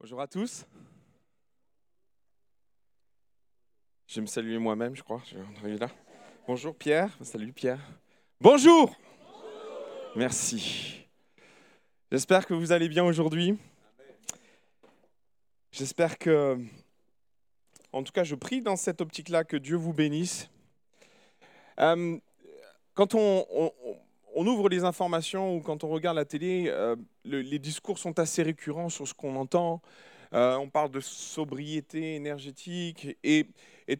Bonjour à tous. Je vais me saluer moi-même, je crois. Bonjour Pierre. Salut Pierre. Bonjour. Merci. J'espère que vous allez bien aujourd'hui. J'espère que, en tout cas, je prie dans cette optique-là que Dieu vous bénisse. Euh, quand on, ouvre les informations ou quand on regarde la télé, euh, les discours sont assez récurrents sur ce qu'on entend. Euh, on parle de sobriété énergétique et,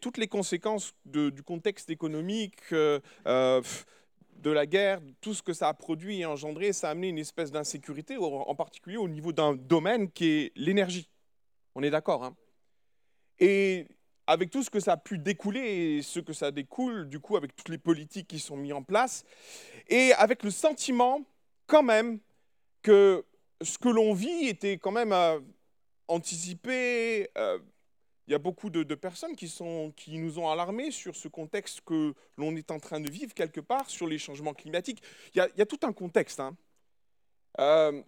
toutes les conséquences du contexte économique, euh, de la guerre, tout ce que ça a produit et engendré, ça a amené une espèce d'insécurité, en particulier au niveau d'un domaine qui est l'énergie. On est d'accord. Hein et avec tout ce que ça a pu découler et ce que ça découle, du coup, avec toutes les politiques qui sont mises en place, et avec le sentiment quand même que ce que l'on vit était quand même euh, anticipé. Euh, il y a beaucoup de, personnes qui, sont, qui nous ont alarmés sur ce contexte que l'on est en train de vivre quelque part, sur les changements climatiques. Il y a, tout un contexte. Hein. Euh,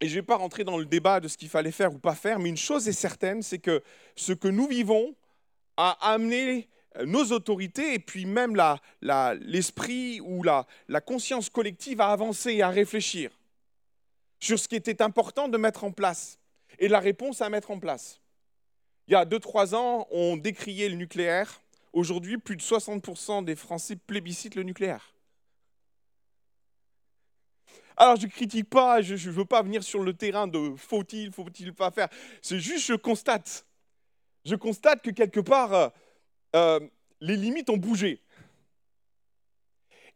et je ne vais pas rentrer dans le débat de ce qu'il fallait faire ou pas faire, mais une chose est certaine, c'est que ce que nous vivons a amené euh, nos autorités et puis même l'esprit ou la, la conscience collective à avancer et à réfléchir sur ce qui était important de mettre en place et la réponse à mettre en place. Il y a 2-3 ans, on décriait le nucléaire. Aujourd'hui, plus de 60% des Français plébiscitent le nucléaire. Alors, je ne critique pas, je ne veux pas venir sur le terrain de faut-il, faut-il pas faire. C'est juste, je constate je constate que quelque part, euh, euh, les limites ont bougé.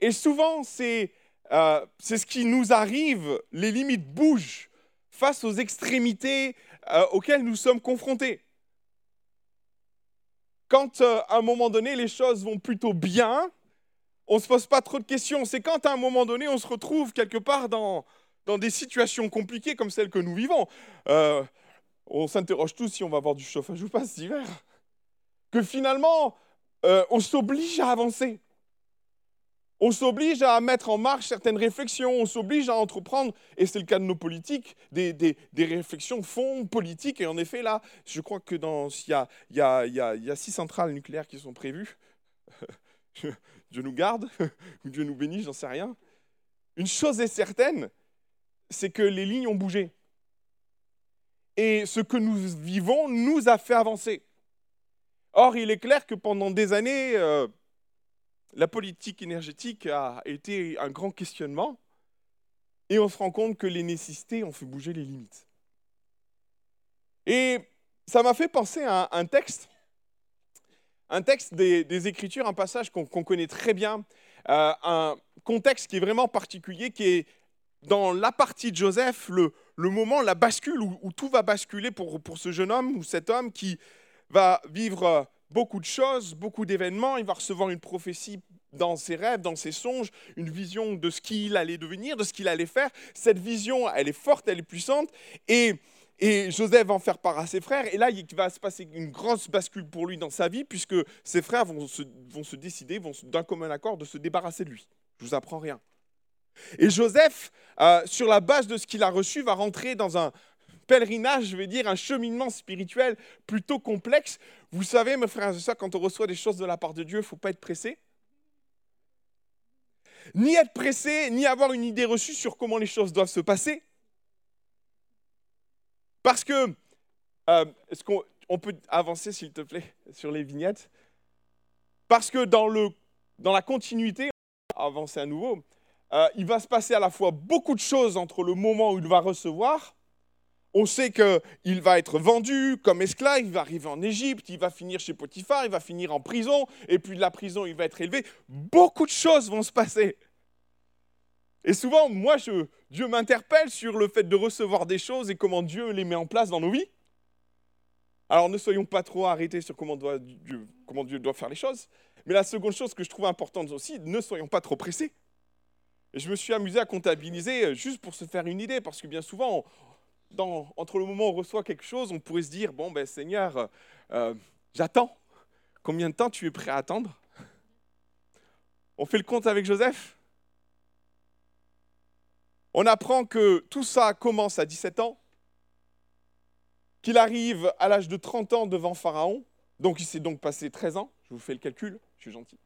Et souvent, euh, c'est ce qui nous arrive, les limites bougent face aux extrémités auxquelles nous sommes confrontés. Quand à un moment donné, les choses vont plutôt bien, on ne se pose pas trop de questions. C'est quand à un moment donné, on se retrouve quelque part dans, dans des situations compliquées comme celles que nous vivons on s'interroge tous si on va avoir du chauffage ou pas cet hiver. Que finalement, euh, on s'oblige à avancer. On s'oblige à mettre en marche certaines réflexions, on s'oblige à entreprendre, et c'est le cas de nos politiques, des, réflexions fond politiques. Et en effet, là, je crois que dans, il, y a, il, y a, six centrales nucléaires qui sont prévues. Dieu nous garde, ou Dieu nous bénisse, j'en sais rien. Une chose est certaine, c'est que les lignes ont bougé. Et ce que nous vivons nous a fait avancer. Or, il est clair que pendant des années, euh, la politique énergétique a été un grand questionnement. Et on se rend compte que les nécessités ont fait bouger les limites. Et ça m'a fait penser à un texte, un texte des, Écritures, un passage qu'on connaît très bien, euh, un contexte qui est vraiment particulier, qui est dans la partie de Joseph, le, le moment, la bascule, où, tout va basculer pour, pour, ce jeune homme ou cet homme qui va vivre euh, beaucoup de choses, beaucoup d'événements, il va recevoir une prophétie dans ses rêves, dans ses songes, une vision de ce qu'il allait devenir, de ce qu'il allait faire. Cette vision, elle est forte, elle est puissante, et, et Joseph va en faire part à ses frères, et là, il va se passer une grosse bascule pour lui dans sa vie, puisque ses frères vont se, vont se décider, vont d'un commun accord, de se débarrasser de lui. Je vous apprends rien. Et Joseph, euh, sur la base de ce qu'il a reçu, va rentrer dans un pèlerinage, je vais dire, un cheminement spirituel plutôt complexe. Vous savez, mes frères et sœurs, quand on reçoit des choses de la part de Dieu, il ne faut pas être pressé. Ni être pressé, ni avoir une idée reçue sur comment les choses doivent se passer. Parce que, euh, est-ce qu'on peut avancer, s'il te plaît, sur les vignettes? Parce que dans, le, dans la continuité, avancer à nouveau, euh, il va se passer à la fois beaucoup de choses entre le moment où il va recevoir. On sait qu'il va être vendu comme esclave, il va arriver en Égypte, il va finir chez Potiphar, il va finir en prison, et puis de la prison, il va être élevé. Beaucoup de choses vont se passer. Et souvent, moi, Dieu m'interpelle sur le fait de recevoir des choses et comment Dieu les met en place dans nos vies. Alors ne soyons pas trop arrêtés sur comment Dieu doit faire les choses. Mais la seconde chose que je trouve importante aussi, ne soyons pas trop pressés. Je me suis amusé à comptabiliser euh, juste pour se faire une idée, parce que bien souvent, entre le moment où on reçoit quelque chose, on pourrait se dire, bon, ben Seigneur, euh, euh, j'attends. Combien de temps tu es prêt à attendre? On fait le compte avec Joseph? On apprend que tout ça commence à 17 ans, qu'il arrive à l'âge de 30 ans devant Pharaon. Donc il s'est donc passé 13 ans, je vous fais le calcul, je suis gentil.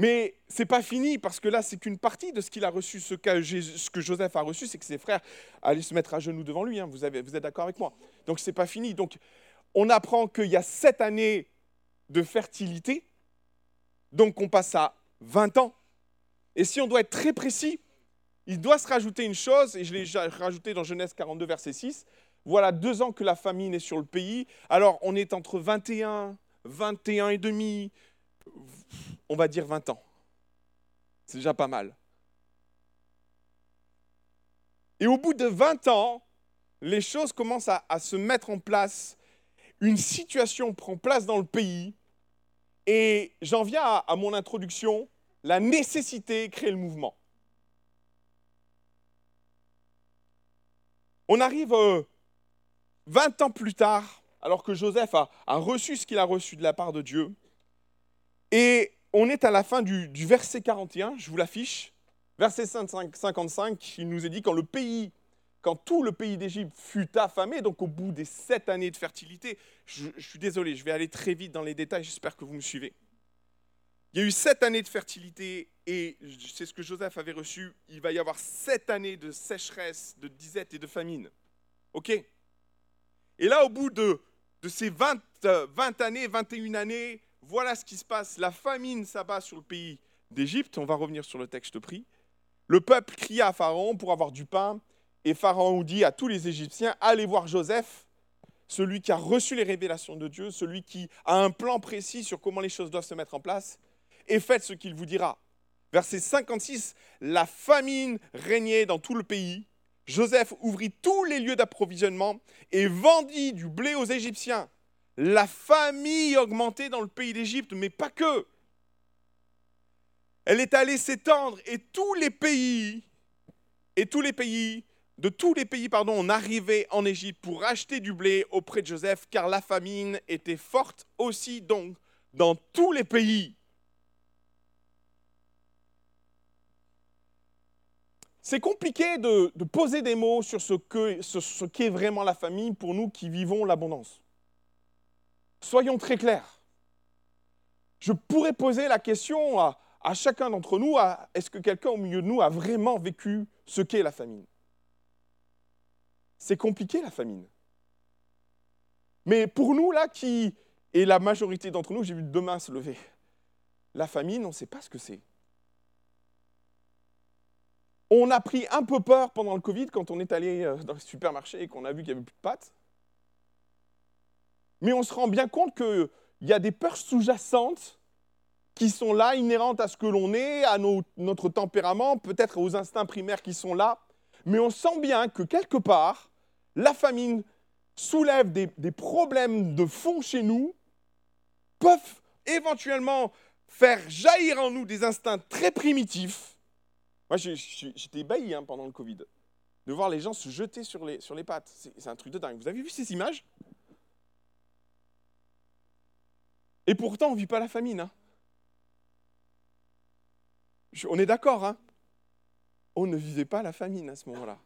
Mais c'est pas fini parce que là, c'est qu'une partie de ce qu'il a reçu. Ce que, ce Joseph a reçu, c'est que ses frères allaient se mettre à genoux devant lui. Hein. Vous, êtes d'accord avec moi Donc c'est pas fini. Donc on apprend qu'il y a sept années de fertilité. Donc on passe à 20 ans. Et si on doit être très précis, il doit se rajouter une chose, et je l'ai rajouté dans Genèse 42, verset 6. Voilà deux ans que la famine est sur le pays. Alors on est entre 21, 21 et demi, on va dire 20 ans. C'est déjà pas mal. Et au bout de 20 ans, les choses commencent à, se mettre en place. Une situation prend place dans le pays. Et j'en viens à, mon introduction, la nécessité crée le mouvement. On arrive 20 euh, ans plus tard, alors que Joseph a reçu ce qu'il a reçu de la part de Dieu. Et on est à la fin du, verset 41, je vous l'affiche. Verset 55, il nous est dit quand le pays, quand tout le pays d'Égypte fut affamé, donc au bout des sept années de fertilité, je, suis désolé, je vais aller très vite dans les détails, j'espère que vous me suivez. Il y a eu sept années de fertilité et c'est ce que Joseph avait reçu. Il va y avoir sept années de sécheresse, de disette et de famine. OK? Et là, au bout de, ces 20, 20 euh, années, 21 années, voilà ce qui se passe. La famine s'abat sur le pays d'Égypte. On va revenir sur le texte pris. Le peuple cria à Pharaon pour avoir du pain. Et Pharaon dit à tous les Égyptiens, allez voir Joseph, celui qui a reçu les révélations de Dieu, celui qui a un plan précis sur comment les choses doivent se mettre en place, et faites ce qu'il vous dira. Verset 56, la famine régnait dans tout le pays. Joseph ouvrit tous les lieux d'approvisionnement et vendit du blé aux Égyptiens la famille augmentait dans le pays d'Égypte, mais pas que. Elle est allée s'étendre et tous les pays, et tous les pays, de tous les pays, pardon, on arrivait en Égypte pour acheter du blé auprès de Joseph, car la famine était forte aussi donc dans tous les pays. C'est compliqué de, poser des mots sur ce qu'est vraiment la famine pour nous qui vivons l'abondance. Soyons très clairs. Je pourrais poser la question à, chacun d'entre nous, est-ce que quelqu'un au milieu de nous a vraiment vécu ce qu'est la famine? C'est compliqué la famine. Mais pour nous, là, qui, et la majorité d'entre nous, j'ai vu demain se lever, la famine, on ne sait pas ce que c'est. On a pris un peu peur pendant le Covid quand on est allé euh, dans les supermarchés et qu'on a vu qu'il n'y avait plus de pâtes. Mais on se rend bien compte qu'il y a des peurs sous-jacentes qui sont là, inhérentes à ce que l'on est, à notre tempérament, peut-être aux instincts primaires qui sont là. Mais on sent bien que quelque part, la famine soulève des, problèmes de fond chez nous, peuvent éventuellement faire jaillir en nous des instincts très primitifs. Moi, j'étais ébahi hein, pendant le Covid, de voir les gens se jeter sur les, sur les pattes. C'est un truc de dingue. Vous avez vu ces images? Et pourtant, on ne vit pas la famine. Hein. on est d'accord, hein On ne vivait pas la famine à ce moment-là.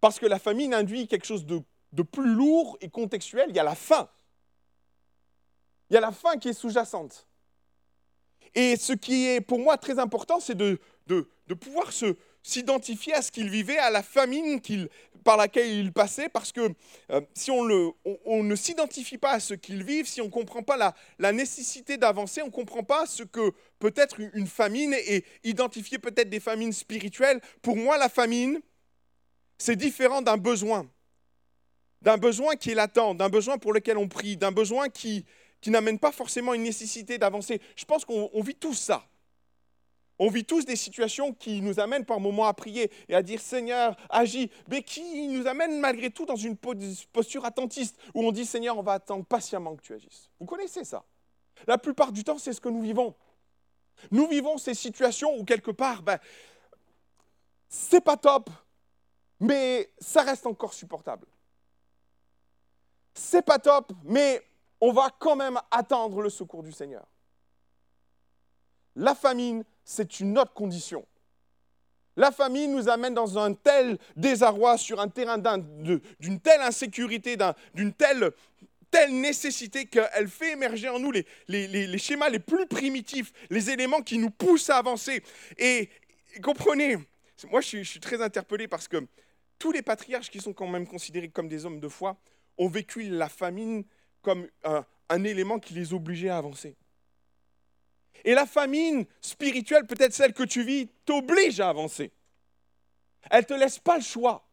Parce que la famine induit quelque chose de, plus lourd et contextuel. Il y a la faim. Il y a la faim qui est sous-jacente. Et ce qui est pour moi très important, c'est de, de pouvoir se, s'identifier à ce qu'il vivait, à la famine par laquelle il passait, parce que euh, si on, ne s'identifie pas à ce qu'ils vivent, si on ne comprend pas la, nécessité d'avancer, on ne comprend pas ce que peut être une famine et identifier peut-être des famines spirituelles. Pour moi, la famine, c'est différent d'un besoin, d'un besoin qui est latent, d'un besoin pour lequel on prie, d'un besoin qui, qui n'amène pas forcément une nécessité d'avancer. Je pense qu'on vit tout ça. On vit tous des situations qui nous amènent par moments à prier et à dire Seigneur, agis, mais qui nous amènent malgré tout dans une posture attentiste où on dit Seigneur, on va attendre patiemment que tu agisses. Vous connaissez ça La plupart du temps, c'est ce que nous vivons. Nous vivons ces situations où quelque part, ben, c'est pas top, mais ça reste encore supportable. C'est pas top, mais on va quand même attendre le secours du Seigneur. La famine, c'est une autre condition. La famille nous amène dans un tel désarroi, sur un terrain d'une telle insécurité, d'une telle, telle nécessité qu'elle fait émerger en nous les, schémas les plus primitifs, les éléments qui nous poussent à avancer. Et, comprenez, moi je suis, très interpellé parce que tous les patriarches qui sont quand même considérés comme des hommes de foi ont vécu la famine comme un élément qui les obligeait à avancer. Et la famine spirituelle, peut-être celle que tu vis, t'oblige à avancer. Elle ne te laisse pas le choix.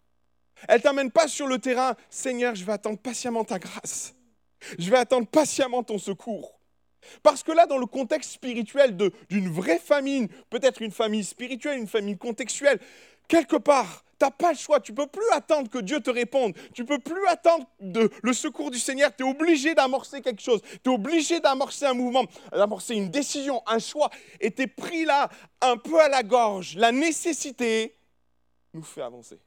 Elle ne t'amène pas sur le terrain, Seigneur, je vais attendre patiemment ta grâce. Je vais attendre patiemment ton secours. Parce que là, dans le contexte spirituel d'une vraie famine, peut-être une famille spirituelle, une famille contextuelle, quelque part, tu n'as pas le choix. Tu ne peux plus attendre que Dieu te réponde. Tu ne peux plus attendre le secours du Seigneur. Tu es obligé d'amorcer quelque chose. Tu es obligé d'amorcer un mouvement, d'amorcer une décision, un choix. Et tu es pris là, un peu à la gorge. La nécessité nous fait avancer.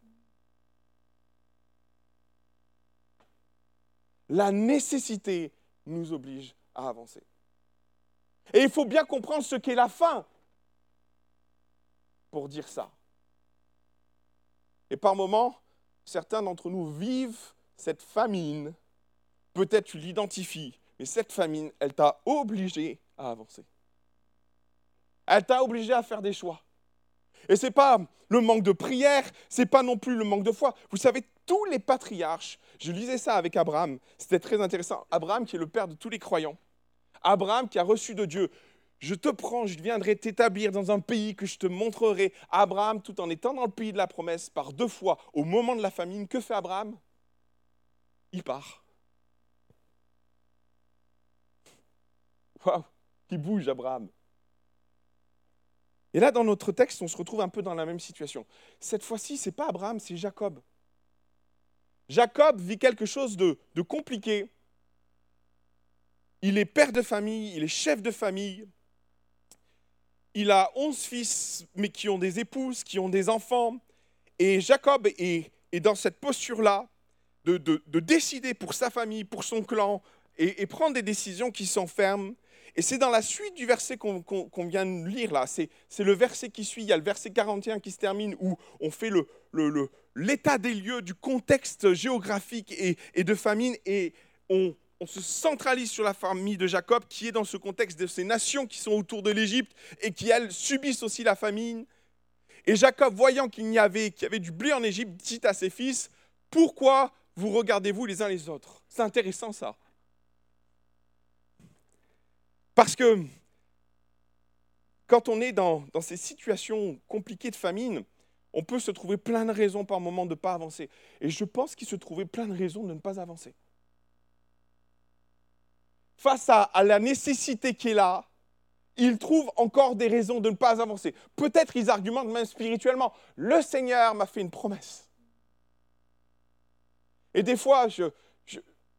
La nécessité nous oblige à avancer. Et il faut bien comprendre ce qu'est la fin pour dire ça. Et par moments, certains d'entre nous vivent cette famine. Peut-être tu l'identifies, mais cette famine, elle t'a obligé à avancer. Elle t'a obligé à faire des choix. Et ce n'est pas le manque de prière, ce n'est pas non plus le manque de foi. Vous savez, tous les patriarches, je lisais ça avec Abraham, c'était très intéressant. Abraham qui est le père de tous les croyants. Abraham qui a reçu de Dieu je te prends, je viendrai t'établir dans un pays que je te montrerai. Abraham, tout en étant dans le pays de la promesse, par deux fois, au moment de la famine, que fait Abraham? Il part. Waouh, il bouge Abraham. Et là, dans notre texte, on se retrouve un peu dans la même situation. Cette fois-ci, ce n'est pas Abraham, c'est Jacob. Jacob vit quelque chose de compliqué. Il est père de famille, il est chef de famille, il a onze fils, mais qui ont des épouses, qui ont des enfants. Et Jacob est, dans cette posture-là de, décider pour sa famille, pour son clan, et, prendre des décisions qui sont fermes. Et c'est dans la suite du verset qu'on vient de lire là, c'est le verset qui suit, il y a le verset 41 qui se termine, où on fait l'état des lieux, du contexte géographique et, et de famine, et on, on se centralise sur la famille de Jacob qui est dans ce contexte de ces nations qui sont autour de l'Égypte et qui, elles, subissent aussi la famine. Et Jacob, voyant qu'il y avait, du blé en Égypte, dit à ses fils, pourquoi vous regardez-vous les uns les autres? C'est intéressant ça. Parce que quand on est dans, dans, ces situations compliquées de famine, on peut se trouver plein de raisons par moment de ne pas avancer. Et je pense qu'il se trouvait plein de raisons de ne pas avancer face à, la nécessité qui est là, ils trouvent encore des raisons de ne pas avancer. Peut-être ils argumentent même spirituellement. Le Seigneur m'a fait une promesse. Et des fois,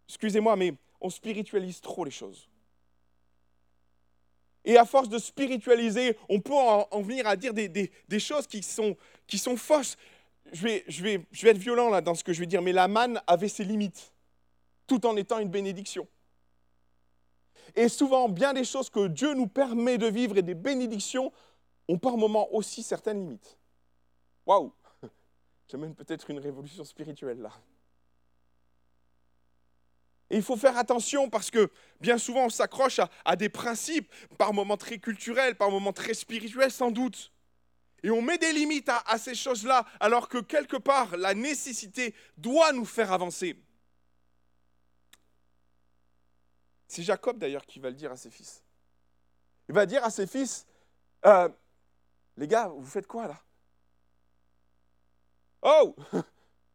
excusez-moi, mais on spiritualise trop les choses. Et à force de spiritualiser, on peut en, venir à dire des, choses qui sont, fausses. Je vais être violent là dans ce que je vais dire, mais la manne avait ses limites, tout en étant une bénédiction. Et souvent, bien des choses que Dieu nous permet de vivre et des bénédictions ont par moments aussi certaines limites. Waouh J'ai même peut-être une révolution spirituelle là. Et il faut faire attention parce que bien souvent on s'accroche à, des principes, par moments très culturels, par moments très spirituels sans doute. Et on met des limites à ces choses-là alors que quelque part la nécessité doit nous faire avancer. C'est Jacob d'ailleurs qui va le dire à ses fils. Il va dire à ses fils, euh, les gars, vous faites quoi là? Oh,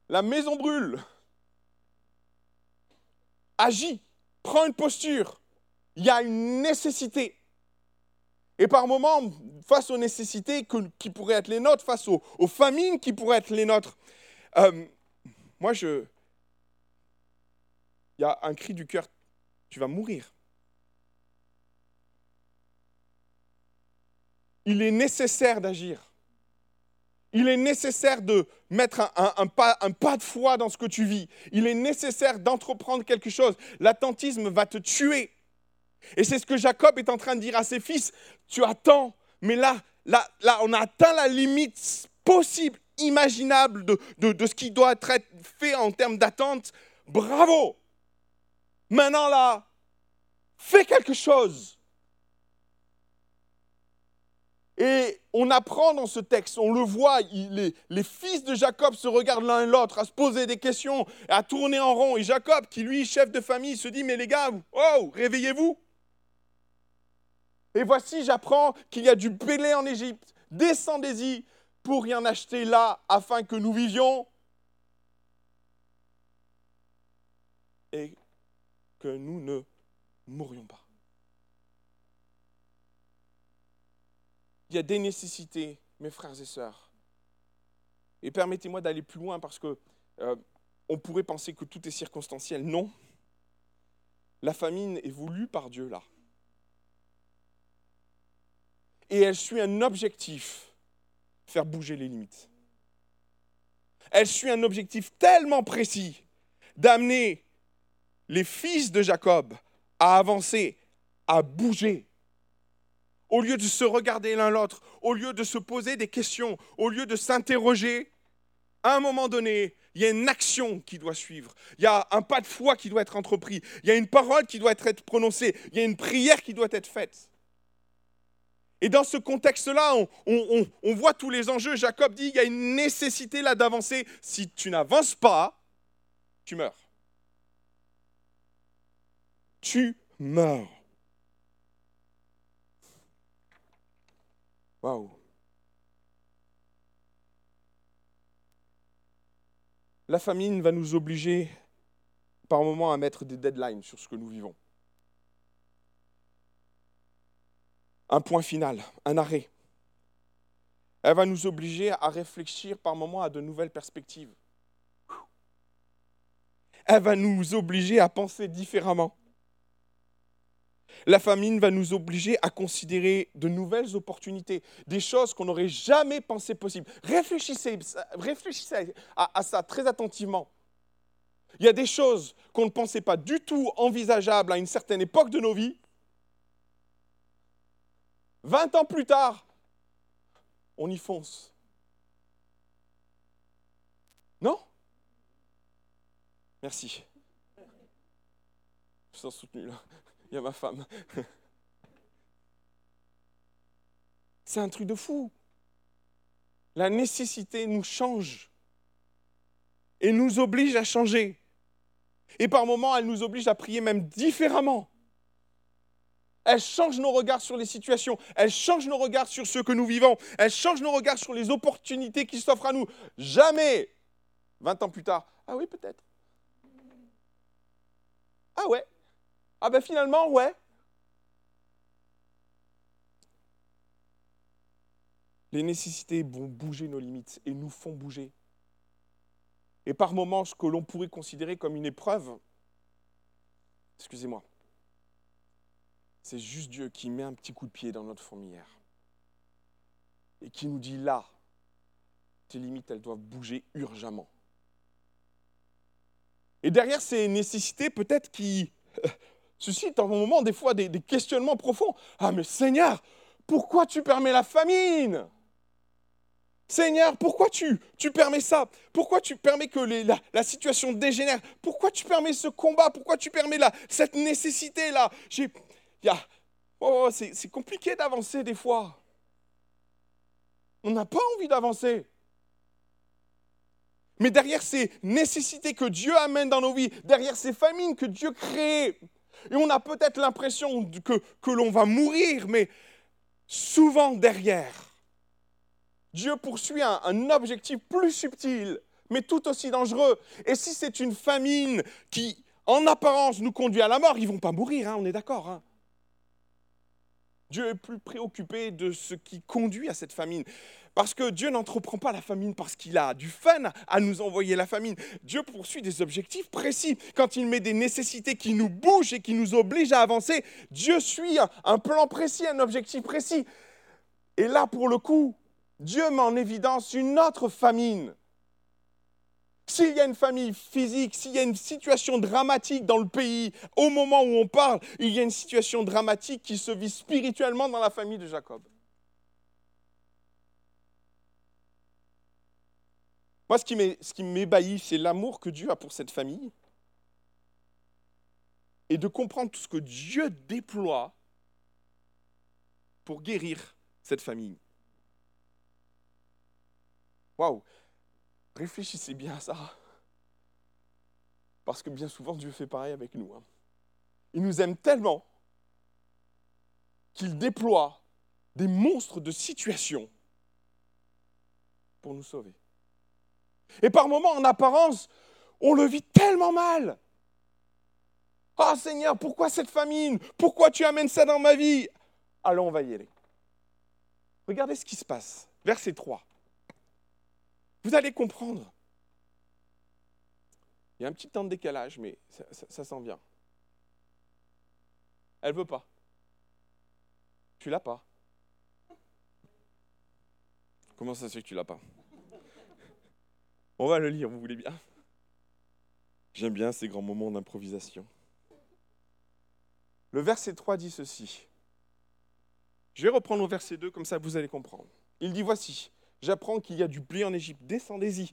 la maison brûle. Agis, prends une posture. Il y a une nécessité. Et par moments, face aux nécessités qui pourraient être les nôtres, face aux, famines qui pourraient être les nôtres, euh, moi, je... Il y a un cri du cœur tu vas mourir. Il est nécessaire d'agir. Il est nécessaire de mettre un, pas, de foi dans ce que tu vis. Il est nécessaire d'entreprendre quelque chose. L'attentisme va te tuer. Et c'est ce que Jacob est en train de dire à ses fils. Tu attends, mais là, là, là, on a atteint la limite possible, imaginable de, de ce qui doit être fait en termes d'attente, bravo. Maintenant là, fais quelque chose. Et on apprend dans ce texte, on le voit, les, fils de Jacob se regardent l'un et l'autre à se poser des questions, à tourner en rond. Et Jacob, qui lui, chef de famille, se dit, mais les gars, oh, réveillez-vous. Et voici, j'apprends qu'il y a du blé en Égypte. Descendez-y pour y en acheter là, afin que nous vivions. Et que nous ne mourions pas. Il y a des nécessités, mes frères et sœurs. Et permettez-moi d'aller plus loin parce que euh, on pourrait penser que tout est circonstanciel. Non. La famine est voulue par Dieu là. Et elle suit un objectif, faire bouger les limites. Elle suit un objectif tellement précis d'amener les fils de Jacob à avancer, à bouger. Au lieu de se regarder l'un l'autre, au lieu de se poser des questions, au lieu de s'interroger, à un moment donné, il y a une action qui doit suivre. Il y a un pas de foi qui doit être entrepris. Il y a une parole qui doit être prononcée. Il y a une prière qui doit être faite. Et dans ce contexte-là, on, on, voit tous les enjeux. Jacob dit, il y a une nécessité là d'avancer. Si tu n'avances pas, tu meurs tu meurs. Waouh. La famine va nous obliger par moments à mettre des deadlines sur ce que nous vivons. Un point final, un arrêt. Elle va nous obliger à réfléchir par moments à de nouvelles perspectives. Elle va nous obliger à penser différemment. La famine va nous obliger à considérer de nouvelles opportunités, des choses qu'on n'aurait jamais pensé possibles. Réfléchissez, à, ça très attentivement. Il y a des choses qu'on ne pensait pas du tout envisageables à une certaine époque de nos vies. 20 ans plus tard, on y fonce. Non? Merci. Je suis soutenu là il y a ma femme. C'est un truc de fou. La nécessité nous change et nous oblige à changer. Et par moments, elle nous oblige à prier même différemment. Elle change nos regards sur les situations. Elle change nos regards sur ce que nous vivons. Elle change nos regards sur les opportunités qui s'offrent à nous. Jamais, 20 ans plus tard, ah oui, peut-être. Ah ouais, ah ben finalement, ouais. Les nécessités vont bouger nos limites et nous font bouger. Et par moments, ce que l'on pourrait considérer comme une épreuve, excusez-moi, c'est juste Dieu qui met un petit coup de pied dans notre fourmilière et qui nous dit là, tes limites, elles doivent bouger urgemment. Et derrière ces nécessités, peut-être qui suscite en un moment des fois des, questionnements profonds. Ah mais Seigneur, pourquoi tu permets la famine? Seigneur, pourquoi tu, tu permets ça? Pourquoi tu permets que la, situation dégénère? Pourquoi tu permets ce combat? Pourquoi tu permets la, cette nécessité-là? Oh, C'est compliqué d'avancer des fois. On n'a pas envie d'avancer. Mais derrière ces nécessités que Dieu amène dans nos vies, derrière ces famines que Dieu crée, et on a peut-être l'impression que, l'on va mourir, mais souvent derrière, Dieu poursuit un, objectif plus subtil, mais tout aussi dangereux. Et si c'est une famine qui, en apparence, nous conduit à la mort, ils ne vont pas mourir, hein, on est d'accord. Hein. Dieu est plus préoccupé de ce qui conduit à cette famine. Parce que Dieu n'entreprend pas la famine parce qu'il a du fun à nous envoyer la famine. Dieu poursuit des objectifs précis. Quand il met des nécessités qui nous bougent et qui nous obligent à avancer, Dieu suit un plan précis, un objectif précis. Et là, pour le coup, Dieu met en évidence une autre famine. S'il y a une famille physique, s'il y a une situation dramatique dans le pays, au moment où on parle, il y a une situation dramatique qui se vit spirituellement dans la famille de Jacob. Moi, ce qui m'ébahit, c'est l'amour que Dieu a pour cette famille et de comprendre tout ce que Dieu déploie pour guérir cette famille. Waouh Réfléchissez bien à ça. Parce que bien souvent, Dieu fait pareil avec nous. Hein. Il nous aime tellement qu'il déploie des monstres de situations pour nous sauver. Et par moments, en apparence, on le vit tellement mal. Ah Seigneur, pourquoi cette famine? Pourquoi tu amènes ça dans ma vie? Allons, on va y aller. Regardez ce qui se passe. Verset 3. Vous allez comprendre. Il y a un petit temps de décalage, mais ça, s'en vient. Elle veut pas. Tu l'as pas. Comment ça se fait que tu l'as pas? On va le lire, vous voulez bien? J'aime bien ces grands moments d'improvisation. Le verset 3 dit ceci. Je vais reprendre le verset 2, comme ça vous allez comprendre. Il dit, voici, j'apprends qu'il y a du blé en Égypte, descendez-y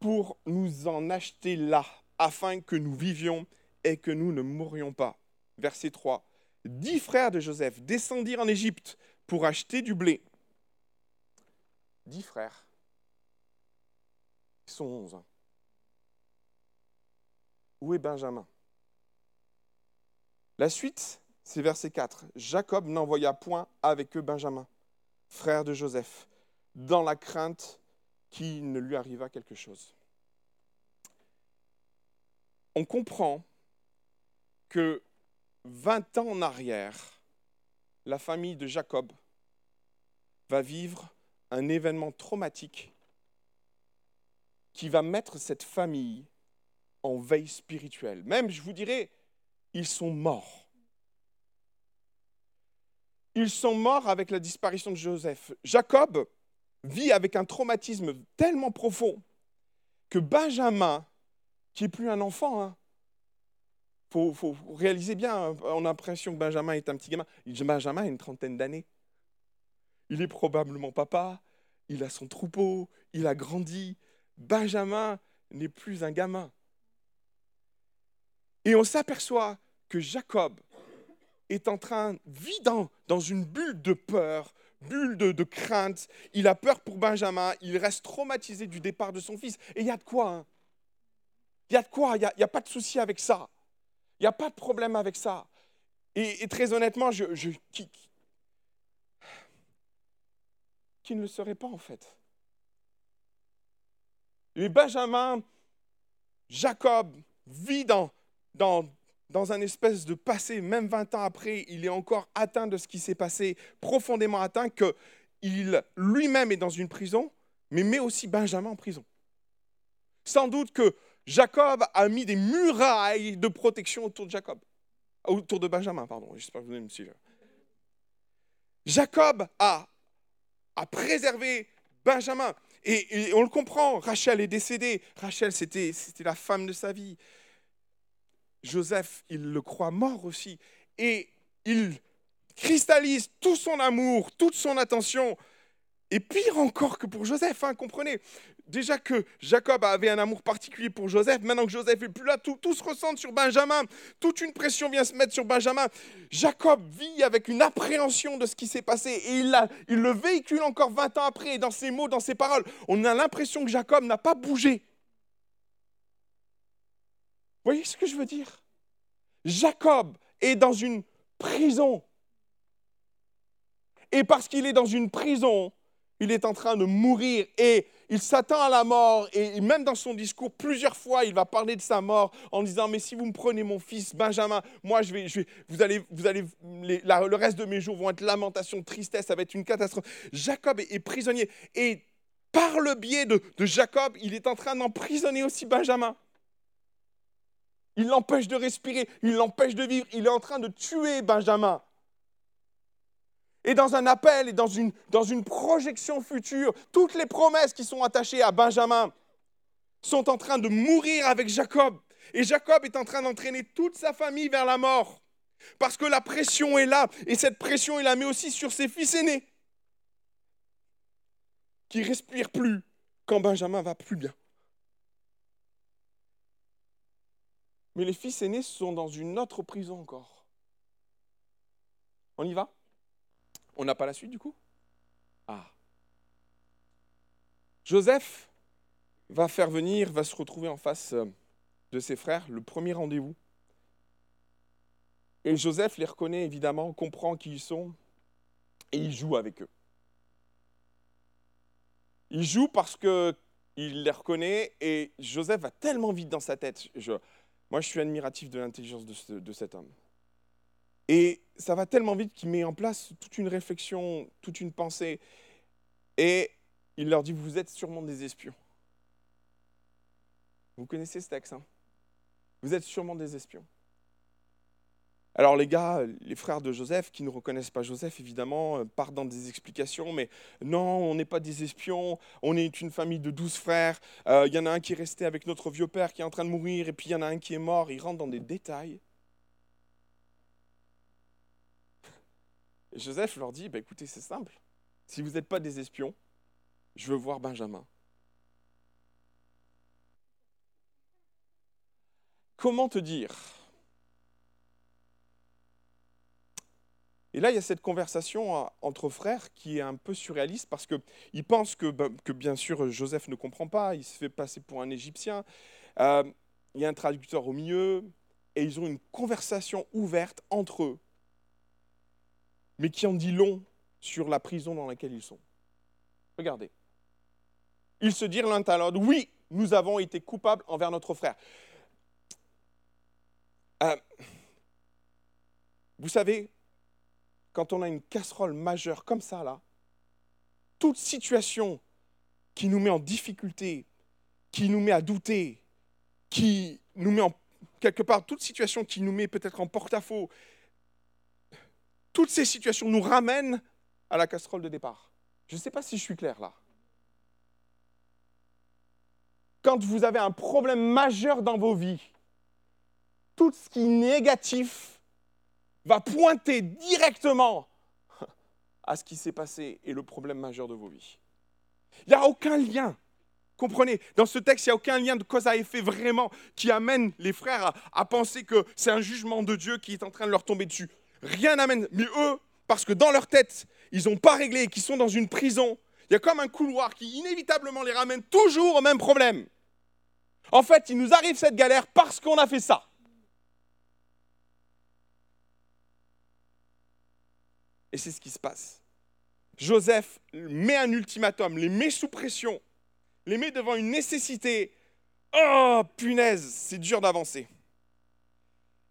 pour nous en acheter là, afin que nous vivions et que nous ne mourions pas. Verset 3. Dix frères de Joseph descendirent en Égypte pour acheter du blé. Dix frères. Ils sont onze. Hein. Où est Benjamin? La suite, c'est verset 4. Jacob n'envoya point avec eux Benjamin, frère de Joseph, dans la crainte qu'il ne lui arriva quelque chose. On comprend que 20 ans en arrière, la famille de Jacob va vivre un événement traumatique qui va mettre cette famille en veille spirituelle. Même, je vous dirais, ils sont morts. Ils sont morts avec la disparition de Joseph. Jacob vit avec un traumatisme tellement profond que Benjamin, qui n'est plus un enfant, hein, faut, réaliser bien, on a l'impression que Benjamin est un petit gamin. Benjamin a une trentaine d'années. Il est probablement papa, il a son troupeau, il a grandi. Benjamin n'est plus un gamin. Et on s'aperçoit que Jacob est en train, vit dans, une bulle de peur, bulle de, crainte. Il a peur pour Benjamin, il reste traumatisé du départ de son fils. Et il y a de quoi hein Il y a de quoi Il n'y a, pas de souci avec ça. Il n'y a pas de problème avec ça. Et, très honnêtement, je, qui, qui, ne le serait pas en fait Et Benjamin, Jacob vit dans, dans un espèce de passé, même 20 ans après, il est encore atteint de ce qui s'est passé, profondément atteint, qu'il lui-même est dans une prison, mais met aussi Benjamin en prison. Sans doute que Jacob a mis des murailles de protection autour de Jacob, autour de Benjamin, pardon. J'espère que vous me. Jacob a, a préservé Benjamin. Et, et, on le comprend, Rachel est décédée. Rachel, c'était la femme de sa vie. Joseph, il le croit mort aussi. Et il cristallise tout son amour, toute son attention. Et pire encore que pour Joseph, hein, comprenez. Déjà que Jacob avait un amour particulier pour Joseph, maintenant que Joseph est plus là, tout, se ressent sur Benjamin. Toute une pression vient se mettre sur Benjamin. Jacob vit avec une appréhension de ce qui s'est passé et il, il le véhicule encore 20 ans après. dans ses mots, dans ses paroles, on a l'impression que Jacob n'a pas bougé voyez ce que je veux dire? Jacob est dans une prison. Et parce qu'il est dans une prison, il est en train de mourir et il s'attend à la mort. Et même dans son discours, plusieurs fois, il va parler de sa mort en disant Mais si vous me prenez mon fils Benjamin, moi, je vais, vous allez, vous allez, le reste de mes jours vont être lamentation, tristesse, ça va être une catastrophe. Jacob est, prisonnier. Et par le biais de Jacob, il est en train d'emprisonner aussi Benjamin. Il l'empêche de respirer, il l'empêche de vivre, il est en train de tuer Benjamin. Et dans un appel et dans une, projection future, toutes les promesses qui sont attachées à Benjamin sont en train de mourir avec Jacob. Et Jacob est en train d'entraîner toute sa famille vers la mort. Parce que la pression est là. Et cette pression, il la met aussi sur ses fils aînés. Qui respirent plus quand Benjamin va plus bien. Mais les fils aînés sont dans une autre prison encore. On y va? On n'a pas la suite du coup? Ah. Joseph va faire venir, va se retrouver en face euh, de ses frères, le premier rendez-vous. Et Joseph les reconnaît évidemment, comprend qui ils sont, et il joue avec eux. Il joue parce qu'il les reconnaît, et Joseph va tellement vite dans sa tête. Moi, je suis admiratif de l'intelligence de, cet homme. Et ça va tellement vite qu'il met en place toute une réflexion, toute une pensée. Et il leur dit, vous êtes sûrement des espions. Vous connaissez ce texte, hein? Vous êtes sûrement des espions. Alors les gars, les frères de Joseph, qui ne reconnaissent pas Joseph, évidemment, euh, partent dans des explications, mais non, on n'est pas des espions, on est une famille de douze frères, euh, il y en a un qui est resté avec notre vieux père qui est en train de mourir, et puis il y en a un qui est mort, ils rentrent dans des détails. Joseph leur dit, bah, écoutez, c'est simple, si vous n'êtes pas des espions, je veux voir Benjamin. Comment te dire? Et là, il y a cette conversation euh, entre frères qui est un peu surréaliste parce qu'ils pensent que, ben, que, bien sûr, Joseph ne comprend pas, il se fait passer pour un Égyptien. Euh, il y a un traducteur au milieu et ils ont une conversation ouverte entre eux, mais qui en dit long sur la prison dans laquelle ils sont. Regardez. Ils se dirent l'un à l'autre, oui, nous avons été coupables envers notre frère. Euh, vous savez, quand on a une casserole majeure comme ça, là, toute situation qui nous met en difficulté, qui nous met à douter, qui nous met en quelque part, toute situation qui nous met peut-être en porte-à-faux, toutes ces situations nous ramènent à la casserole de départ. Je ne sais pas si je suis clair là. Quand vous avez un problème majeur dans vos vies, tout ce qui est négatif va pointer directement à ce qui s'est passé et le problème majeur de vos vies. Il n'y a aucun lien. Comprenez, dans ce texte, il n'y a aucun lien de cause à effet vraiment qui amène les frères à, penser que c'est un jugement de Dieu qui est en train de leur tomber dessus. Rien n'amène. Mais eux, parce que dans leur tête, ils n'ont pas réglé et qu'ils sont dans une prison, il y a comme un couloir qui inévitablement les ramène toujours au même problème. En fait, il nous arrive cette galère parce qu'on a fait ça. Et c'est ce qui se passe. Joseph met un ultimatum, les met sous pression, les met devant une nécessité. Oh, punaise, c'est dur d'avancer.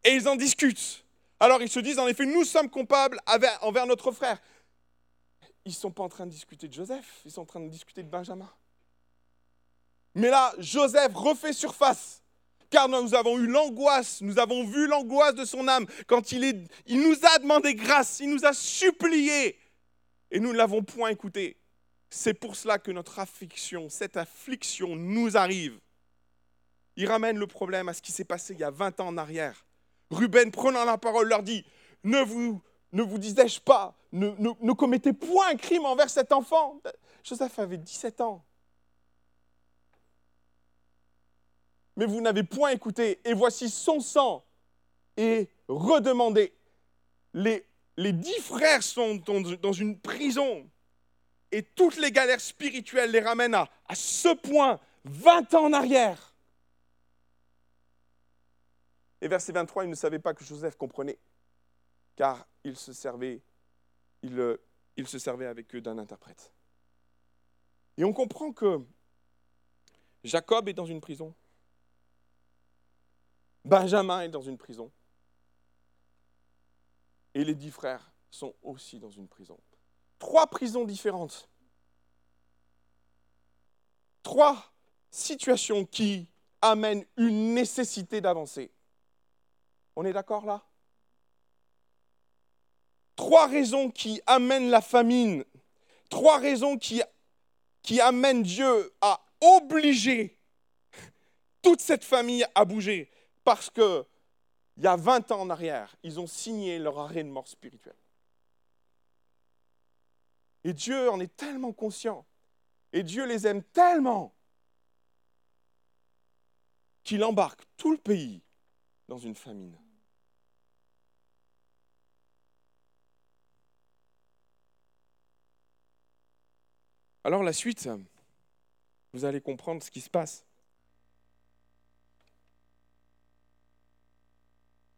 Et ils en discutent. Alors ils se disent, en effet, nous sommes coupables envers notre frère. Ils ne sont pas en train de discuter de Joseph, ils sont en train de discuter de Benjamin. Mais là, Joseph refait surface car nous avons eu l'angoisse, nous avons vu l'angoisse de son âme quand il, nous a demandé grâce, il nous a supplié, et nous ne l'avons point écouté. C'est pour cela que notre affliction, cette affliction nous arrive. Il ramène le problème à ce qui s'est passé il y a 20 ans en arrière. Ruben, prenant la parole, leur dit, ne vous, ne vous disais-je pas, ne, ne commettez point un crime envers cet enfant. Joseph avait 17 ans. Mais vous n'avez point écouté, et voici son sang est redemandé. Les, dix frères sont dans une prison, et toutes les galères spirituelles les ramènent à, ce point, 20 ans en arrière. Et verset 23, ils ne savaient pas que Joseph comprenait, car il se servait, il, il se servait avec eux d'un interprète. Et on comprend que Jacob est dans une prison, Benjamin est dans une prison. Et les dix frères sont aussi dans une prison. Trois prisons différentes. Trois situations qui amènent une nécessité d'avancer. On est d'accord là? Trois raisons qui amènent la famine. Trois raisons qui, qui amènent Dieu à obliger toute cette famille à bouger parce que il y a 20 ans en arrière, ils ont signé leur arrêt de mort spirituelle. Et Dieu en est tellement conscient, et Dieu les aime tellement, qu'il embarque tout le pays dans une famine. Alors la suite, vous allez comprendre ce qui se passe.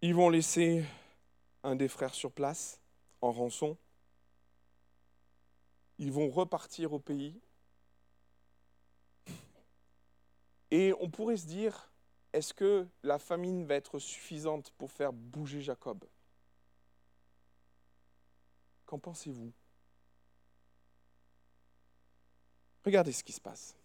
Ils vont laisser un des frères sur place en rançon. Ils vont repartir au pays. Et on pourrait se dire, est-ce que la famine va être suffisante pour faire bouger Jacob? Qu'en pensez-vous? Regardez ce qui se passe.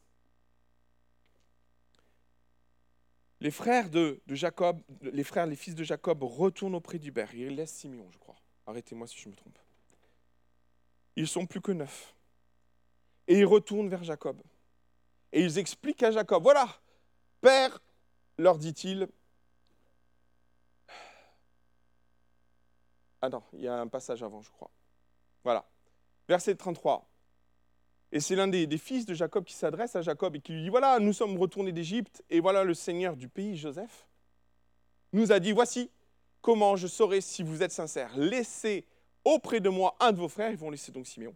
Les frères de, Jacob, les frères, les fils de Jacob retournent auprès d'Hubert. Ils laissent Simeon, je crois. Arrêtez-moi si je me trompe. Ils sont plus que neuf. Et ils retournent vers Jacob. Et ils expliquent à Jacob, voilà, Père, leur dit-il, ah non, il y a un passage avant, je crois. Voilà. Verset 33. Et c'est l'un des, fils de Jacob qui s'adresse à Jacob et qui lui dit, voilà, nous sommes retournés d'Égypte, et voilà le Seigneur du pays, Joseph, nous a dit, voici comment je saurai si vous êtes sincère. Laissez auprès de moi un de vos frères, ils vont laisser donc Simeon.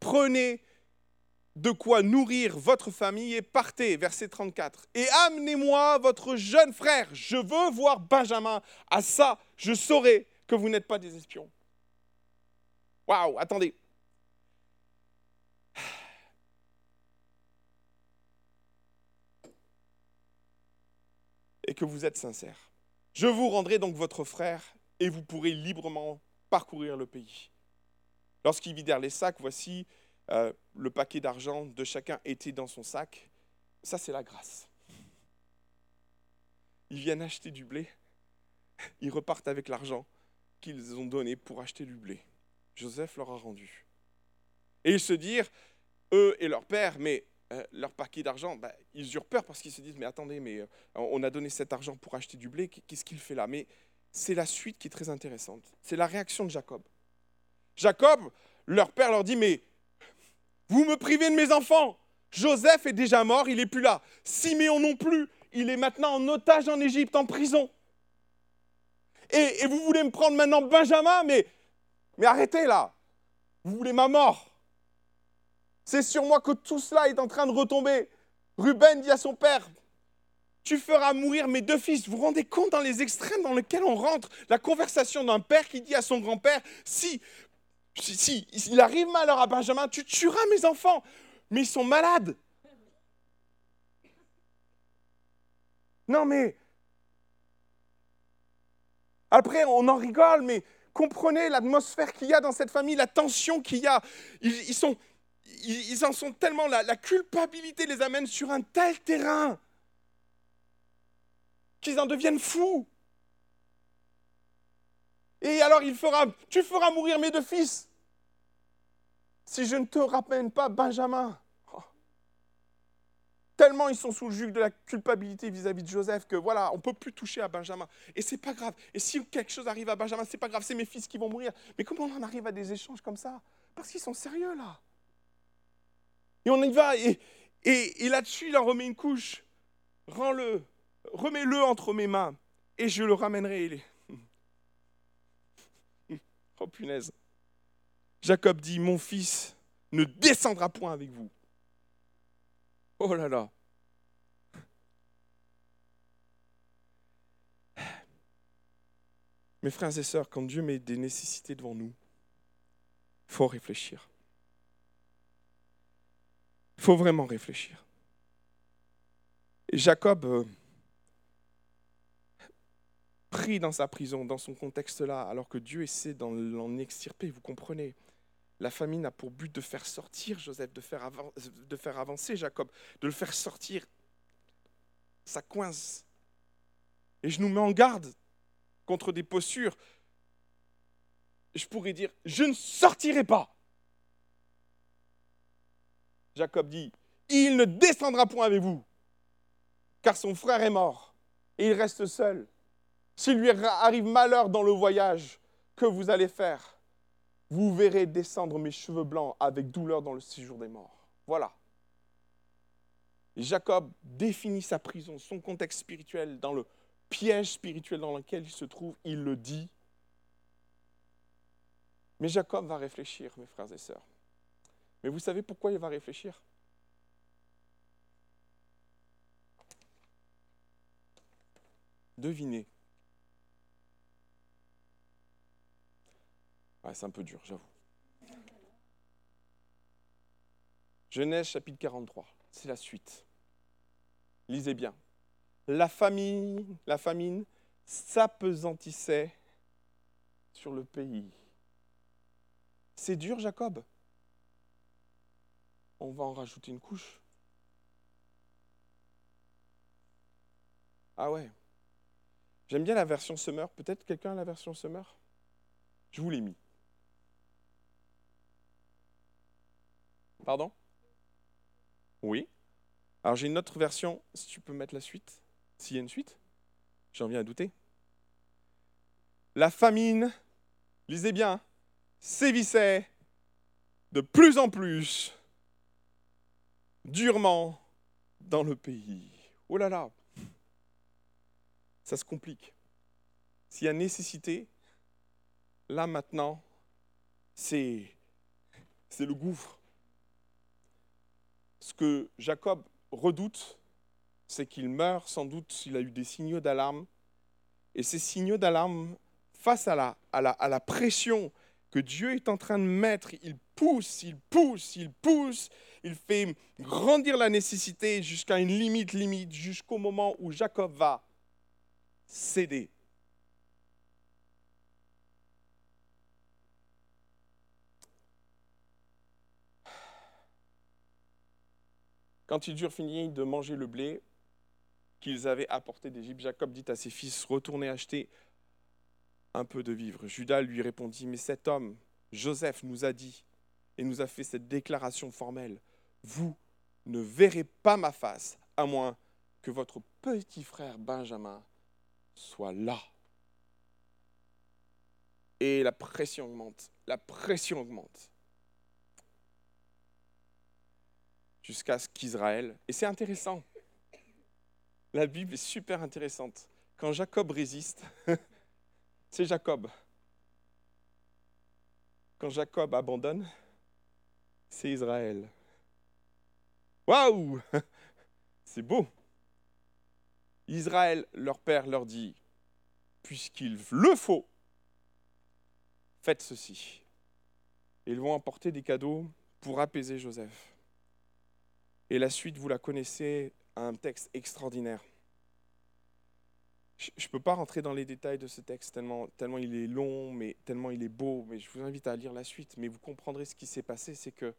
Prenez de quoi nourrir votre famille et partez, verset 34. Et amenez-moi votre jeune frère, je veux voir Benjamin. À ça, je saurai que vous n'êtes pas des espions. Waouh, attendez. Que vous êtes sincère. Je vous rendrai donc votre frère et vous pourrez librement parcourir le pays. Lorsqu'ils vidèrent les sacs, voici euh, le paquet d'argent de chacun était dans son sac. Ça, c'est la grâce. Ils viennent acheter du blé, ils repartent avec l'argent qu'ils ont donné pour acheter du blé. Joseph leur a rendu. Et ils se dirent, eux et leur père, mais euh, leur paquet d'argent, bah, ils eurent peur parce qu'ils se disent, mais attendez, mais euh, on a donné cet argent pour acheter du blé, qu'est-ce qu'il fait là? Mais c'est la suite qui est très intéressante. C'est la réaction de Jacob. Jacob, leur père leur dit, mais vous me privez de mes enfants. Joseph est déjà mort, il n'est plus là. Siméon non plus, il est maintenant en otage en Égypte, en prison. Et, et, vous voulez me prendre maintenant Benjamin, mais, mais arrêtez là. Vous voulez ma mort? C'est sur moi que tout cela est en train de retomber. Ruben dit à son père, tu feras mourir mes deux fils. Vous vous rendez compte dans les extrêmes dans lesquels on rentre La conversation d'un père qui dit à son grand-père, si, si, il arrive malheur à Benjamin, tu tueras mes enfants. Mais ils sont malades. Non mais... Après, on en rigole, mais comprenez l'atmosphère qu'il y a dans cette famille, la tension qu'il y a. ils, sont, ils, en sont tellement, la, la culpabilité les amène sur un tel terrain qu'ils en deviennent fous. Et alors il fera, tu feras mourir mes deux fils si je ne te ramène pas Benjamin. Oh. Tellement ils sont sous le jug de la culpabilité vis-à-vis de Joseph que voilà, on ne peut plus toucher à Benjamin. Et c'est pas grave. Et si quelque chose arrive à Benjamin, c'est pas grave, c'est mes fils qui vont mourir. Mais comment on en arrive à des échanges comme ça? Parce qu'ils sont sérieux là. Et on y va, et, là-dessus, il en remet une couche. Rends-le, remets-le entre mes mains, et je le ramènerai. Oh punaise. Jacob dit, mon fils ne descendra point avec vous. Oh là là. Mes frères et sœurs, quand Dieu met des nécessités devant nous, il faut réfléchir. Il faut vraiment réfléchir. Jacob, euh, pris dans sa prison, dans son contexte-là, alors que Dieu essaie d'en extirper, vous comprenez, la famine a pour but de faire sortir Joseph, de faire, de faire avancer Jacob, de le faire sortir. Ça coince. Et je nous mets en garde contre des postures. Je pourrais dire, je ne sortirai pas. Jacob dit, il ne descendra point avec vous, car son frère est mort, et il reste seul. S'il lui arrive malheur dans le voyage que vous allez faire, vous verrez descendre mes cheveux blancs avec douleur dans le séjour des morts. Voilà. Jacob définit sa prison, son contexte spirituel dans le piège spirituel dans lequel il se trouve, il le dit. Mais Jacob va réfléchir, mes frères et sœurs. Mais vous savez pourquoi il va réfléchir? Devinez. c'est un peu dur, j'avoue. Genèse chapitre 43, c'est la suite. Lisez bien. La famine, la famine s'apesantissait sur le pays. C'est dur, Jacob? On va en rajouter une couche. Ah ouais. J'aime bien la version Summer. Peut-être quelqu'un a la version Summer? Je vous l'ai mis. Pardon? Oui. Alors j'ai une autre version, si tu peux mettre la suite, s'il y a une suite. J'en viens à douter. La famine, lisez bien, sévissait de plus en plus durement dans le pays. Oh là là, ça se complique. S'il y a nécessité, là maintenant, c'est, le gouffre. Ce que Jacob redoute, c'est qu'il meurt sans doute s'il a eu des signaux d'alarme. Et ces signaux d'alarme, face à la, à, la, à la pression que Dieu est en train de mettre, il pousse, il pousse, il pousse, il fait grandir la nécessité jusqu'à une limite, limite, jusqu'au moment où Jacob va céder. Quand ils eurent fini de manger le blé qu'ils avaient apporté d'Égypte, Jacob dit à ses fils, retournez acheter un peu de vivre. Judas lui répondit, mais cet homme, Joseph, nous a dit et nous a fait cette déclaration formelle, vous ne verrez pas ma face à moins que votre petit frère Benjamin soit là. Et la pression augmente, la pression augmente. Jusqu'à ce qu'Israël, et c'est intéressant, la Bible est super intéressante. Quand Jacob résiste, c'est Jacob. Quand Jacob abandonne, c'est Israël. Waouh C'est beau. Israël, leur père, leur dit, puisqu'il le faut, faites ceci. ils vont apporter des cadeaux pour apaiser Joseph. Et la suite, vous la connaissez, un texte extraordinaire. Je ne peux pas rentrer dans les détails de ce texte tellement, tellement il est long, mais tellement il est beau, mais je vous invite à lire la suite. Mais vous comprendrez ce qui s'est passé, c'est que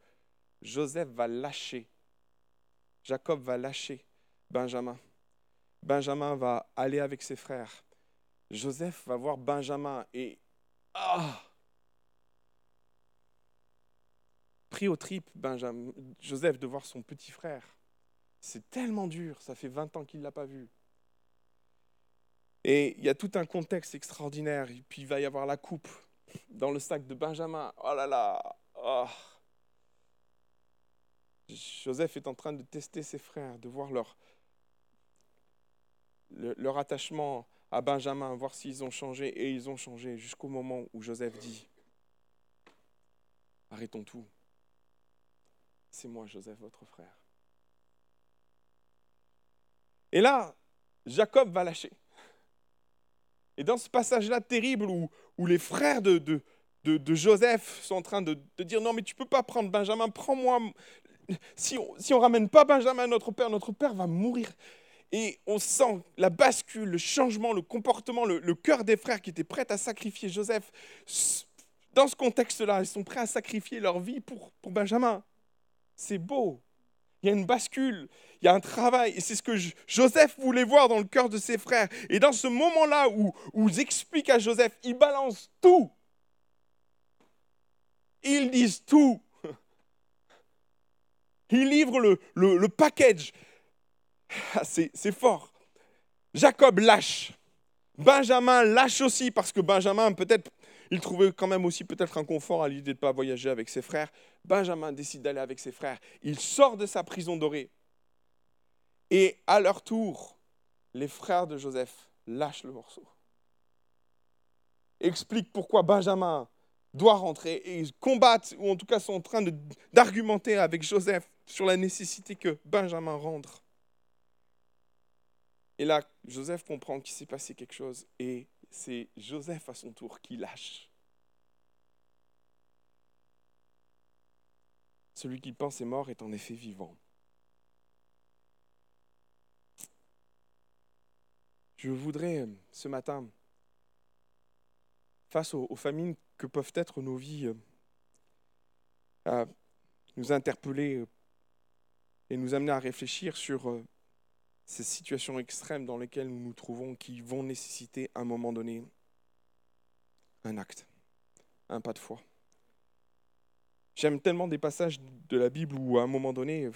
Joseph va lâcher, Jacob va lâcher Benjamin. Benjamin va aller avec ses frères. Joseph va voir Benjamin et ah pris au trip Benjamin, Joseph de voir son petit frère. C'est tellement dur, ça fait 20 ans qu'il ne l'a pas vu. Et il y a tout un contexte extraordinaire. Et puis il va y avoir la coupe dans le sac de Benjamin. Oh là là oh. Joseph est en train de tester ses frères, de voir leur, leur attachement à Benjamin, voir s'ils ont changé. Et ils ont changé jusqu'au moment où Joseph dit, arrêtons tout. C'est moi, Joseph, votre frère. Et là, Jacob va lâcher. Et dans ce passage-là terrible où, où les frères de, de, de, Joseph sont en train de, dire non mais tu peux pas prendre Benjamin, prends-moi. Si on si ne ramène pas Benjamin à notre père, notre père va mourir. Et on sent la bascule, le changement, le comportement, le, le cœur des frères qui étaient prêts à sacrifier Joseph. Dans ce contexte-là, ils sont prêts à sacrifier leur vie pour, pour Benjamin. C'est beau. Il y a une bascule, il y a un travail. Et c'est ce que Joseph voulait voir dans le cœur de ses frères. Et dans ce moment-là où, où ils expliquent à Joseph, ils balancent tout. Ils disent tout. Ils livrent le, package. Ah, c'est fort. Jacob lâche. Benjamin lâche aussi parce que Benjamin, peut-être, il trouvait quand même aussi peut-être un confort à l'idée de ne pas voyager avec ses frères. Benjamin décide d'aller avec ses frères. Il sort de sa prison dorée. Et à leur tour, les frères de Joseph lâche le morceau. Explique pourquoi Benjamin doit rentrer et combattent, ou en tout cas sont en train d'argumenter avec Joseph sur la nécessité que Benjamin rentre. Et là, Joseph comprend qu'il s'est passé quelque chose et c'est Joseph à son tour qui lâche. Celui qui pense est mort est en effet vivant. Je voudrais ce matin, face aux, famines que peuvent être nos vies, euh, nous interpeller et nous amener à réfléchir sur euh, ces situations extrêmes dans lesquelles nous nous trouvons qui vont nécessiter à un moment donné un acte, un pas de foi. J'aime tellement des passages de la Bible où à un moment donné,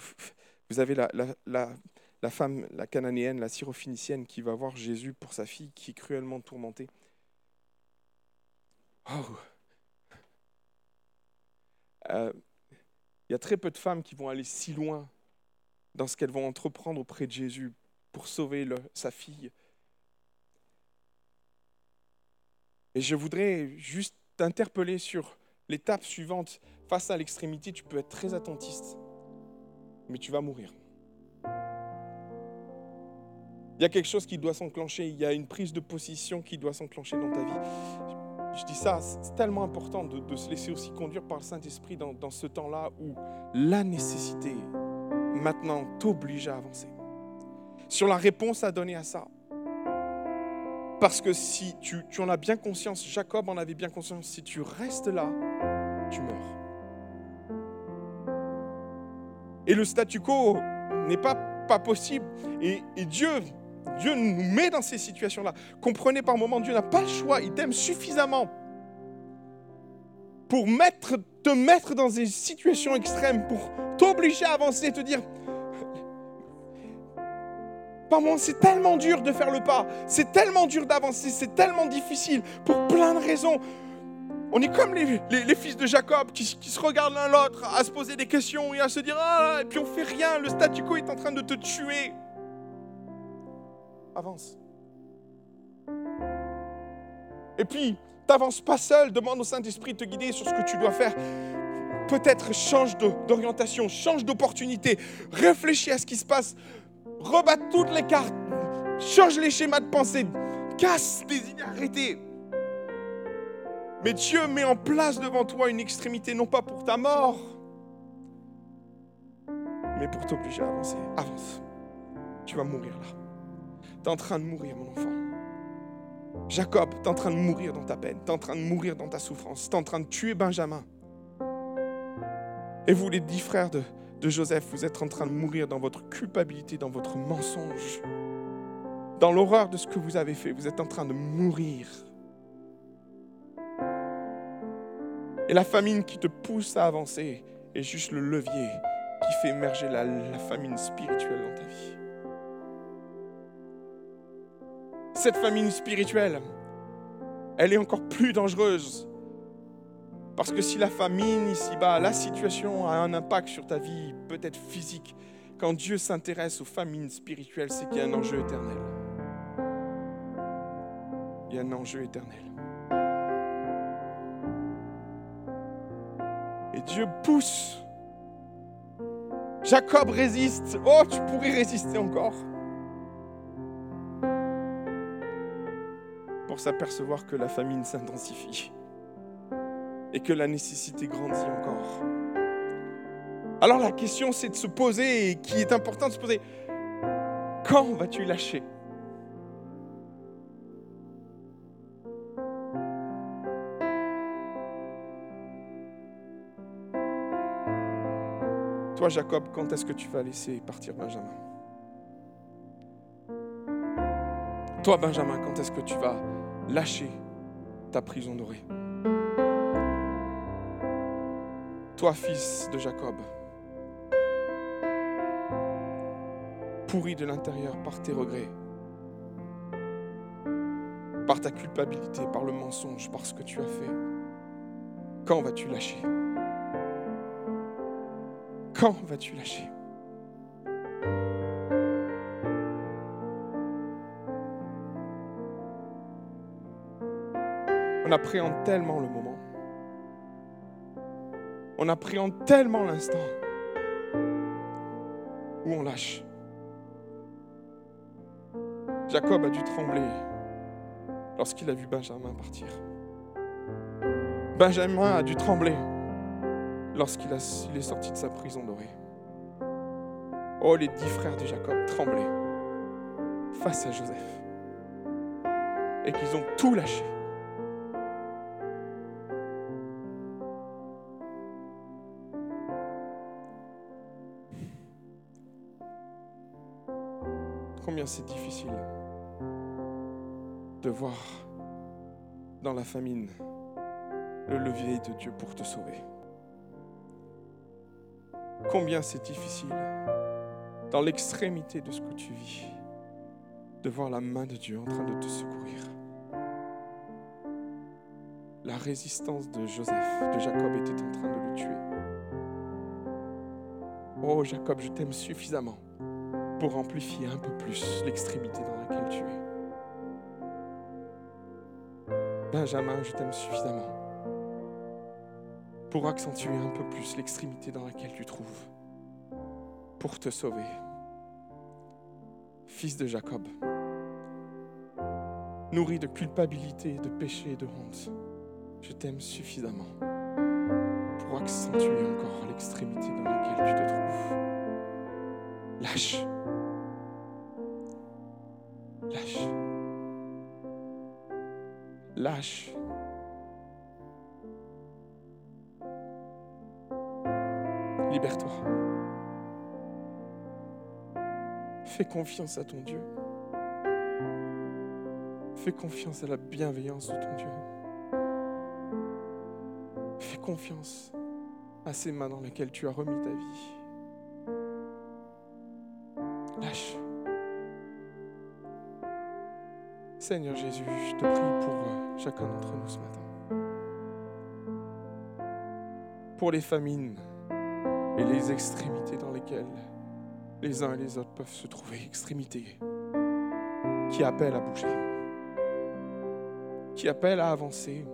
vous avez la, la, femme, la cananéenne, la syrophénicienne qui va voir Jésus pour sa fille qui est cruellement tourmentée. Oh. Euh, il y a très peu de femmes qui vont aller si loin dans ce qu'elles vont entreprendre auprès de Jésus pour sauver sa fille. Et je voudrais juste t'interpeller sur l'étape suivante. Face à l'extrémité, tu peux être très attentiste, mais tu vas mourir. Il y a quelque chose qui doit s'enclencher, il y a une prise de position qui doit s'enclencher dans ta vie. Je dis ça, c'est tellement important de, se laisser aussi conduire par le Saint-Esprit dans, dans ce temps-là où la nécessité maintenant t'oblige à avancer. Sur la réponse à donner à ça. Parce que si tu, en as bien conscience, Jacob en avait bien conscience, si tu restes là, tu meurs. Et le statu quo n'est pas, pas possible. Et, Dieu, Dieu nous met dans ces situations-là. Comprenez par moment, Dieu n'a pas le choix. Il t'aime suffisamment pour mettre, te mettre dans des situations extrêmes, pour t'obliger à avancer te dire, par moi, c'est tellement dur de faire le pas, c'est tellement dur d'avancer, c'est tellement difficile pour plein de raisons. On est comme les, fils de Jacob qui, se regardent l'un l'autre à se poser des questions et à se dire Ah, et puis on fait rien, le statu quo est en train de te tuer. Avance. Et puis, t'avances pas seul, demande au Saint-Esprit de te guider sur ce que tu dois faire. Peut-être change d'orientation, change d'opportunité, réfléchis à ce qui se passe, rebat toutes les cartes, change les schémas de pensée, casse les idées arrêtées. Mais Dieu met en place devant toi une extrémité, non pas pour ta mort, mais pour t'obliger à avancer. Avance. Tu vas mourir là. Tu en train de mourir, mon enfant. Jacob, tu en train de mourir dans ta peine, tu en train de mourir dans ta souffrance, tu en train de tuer Benjamin. Et vous, les dix frères de, de Joseph, vous êtes en train de mourir dans votre culpabilité, dans votre mensonge, dans l'horreur de ce que vous avez fait. Vous êtes en train de mourir. Et la famine qui te pousse à avancer est juste le levier qui fait émerger la, famine spirituelle dans ta vie. Cette famine spirituelle, elle est encore plus dangereuse parce que si la famine ici-bas, la situation a un impact sur ta vie, peut-être physique, quand Dieu s'intéresse aux famines spirituelles, c'est qu'il y a un enjeu éternel. Il y a un enjeu éternel. Et Dieu pousse. Jacob résiste. Oh, tu pourrais résister encore. Pour s'apercevoir que la famine s'intensifie et que la nécessité grandit encore. Alors la question c'est de se poser, et qui est important de se poser, quand vas-tu lâcher? Toi Jacob, quand est-ce que tu vas laisser partir Benjamin? Toi Benjamin, quand est-ce que tu vas lâcher ta prison dorée? Toi fils de Jacob, pourri de l'intérieur par tes regrets, par ta culpabilité, par le mensonge, par ce que tu as fait, quand vas-tu lâcher? Quand vas-tu lâcher? On appréhende tellement le moment. On appréhende tellement l'instant où on lâche. Jacob a dû trembler lorsqu'il a vu Benjamin partir. Benjamin a dû trembler lorsqu'il est sorti de sa prison dorée. Oh, les dix frères de Jacob tremblaient face à Joseph et qu'ils ont tout lâché. C'est difficile de voir dans la famine le levier de Dieu pour te sauver. Combien c'est difficile dans l'extrémité de ce que tu vis de voir la main de Dieu en train de te secourir. La résistance de Joseph, de Jacob était en train de le tuer. Oh Jacob, je t'aime suffisamment pour amplifier un peu plus l'extrémité dans laquelle tu es. Benjamin, je t'aime suffisamment pour accentuer un peu plus l'extrémité dans laquelle tu trouves, pour te sauver. Fils de Jacob, nourri de culpabilité, de péché et de honte, je t'aime suffisamment pour accentuer encore l'extrémité dans laquelle tu te trouves. Lâche. Lâche. Lâche. Libère-toi. Fais confiance à ton Dieu. Fais confiance à la bienveillance de ton Dieu. Fais confiance à ces mains dans lesquelles tu as remis ta vie. Seigneur Jésus, je te prie pour euh, chacun d'entre nous ce matin. Pour les famines et les extrémités dans lesquelles les uns et les autres peuvent se trouver, extrémités qui appellent à bouger, qui appellent à avancer,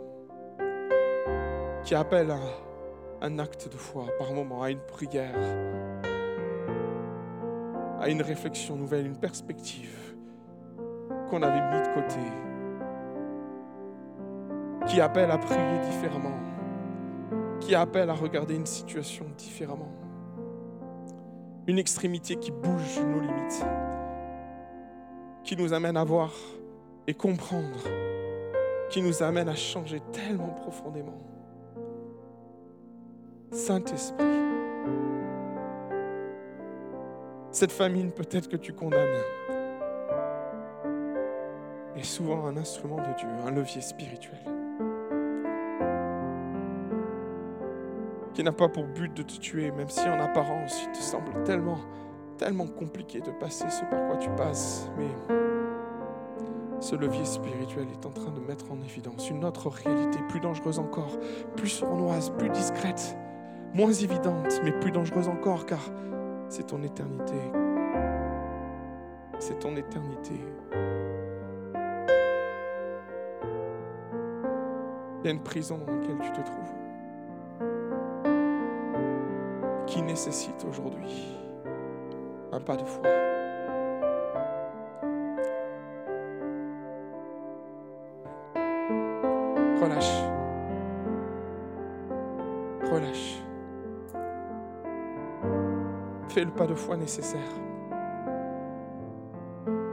qui appellent à un acte de foi par moment, à une prière, à une réflexion nouvelle, une perspective qu'on avait mis de côté, qui appelle à prier différemment, qui appelle à regarder une situation différemment. Une extrémité qui bouge nos limites, qui nous amène à voir et comprendre, qui nous amène à changer tellement profondément. Saint-Esprit, cette famine peut-être que tu condamnes souvent un instrument de Dieu, un levier spirituel. qui n'a pas pour but de te tuer, même si en apparence il te semble tellement, tellement compliqué de passer ce par quoi tu passes. Mais ce levier spirituel est en train de mettre en évidence une autre réalité, plus dangereuse encore, plus sournoise, plus discrète, moins évidente, mais plus dangereuse encore, car c'est ton éternité. C'est ton éternité. Il y a une prison dans laquelle tu te trouves. qui nécessite aujourd'hui un pas de foi. Relâche. Relâche. Fais le pas de foi nécessaire.